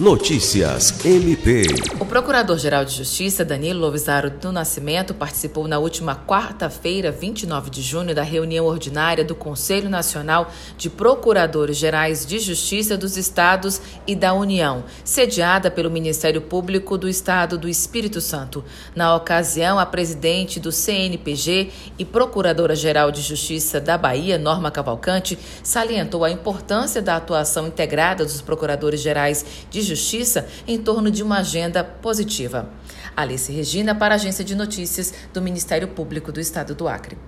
Notícias MP. O Procurador-Geral de Justiça, Danilo Lovisaro do Nascimento, participou na última quarta-feira, 29 de junho, da reunião ordinária do Conselho Nacional de Procuradores-Gerais de Justiça dos Estados e da União, sediada pelo Ministério Público do Estado do Espírito Santo. Na ocasião, a presidente do CNPG e Procuradora-Geral de Justiça da Bahia, Norma Cavalcante, salientou a importância da atuação integrada dos procuradores-gerais de Justiça em torno de uma agenda positiva. Alice Regina, para a Agência de Notícias do Ministério Público do Estado do Acre.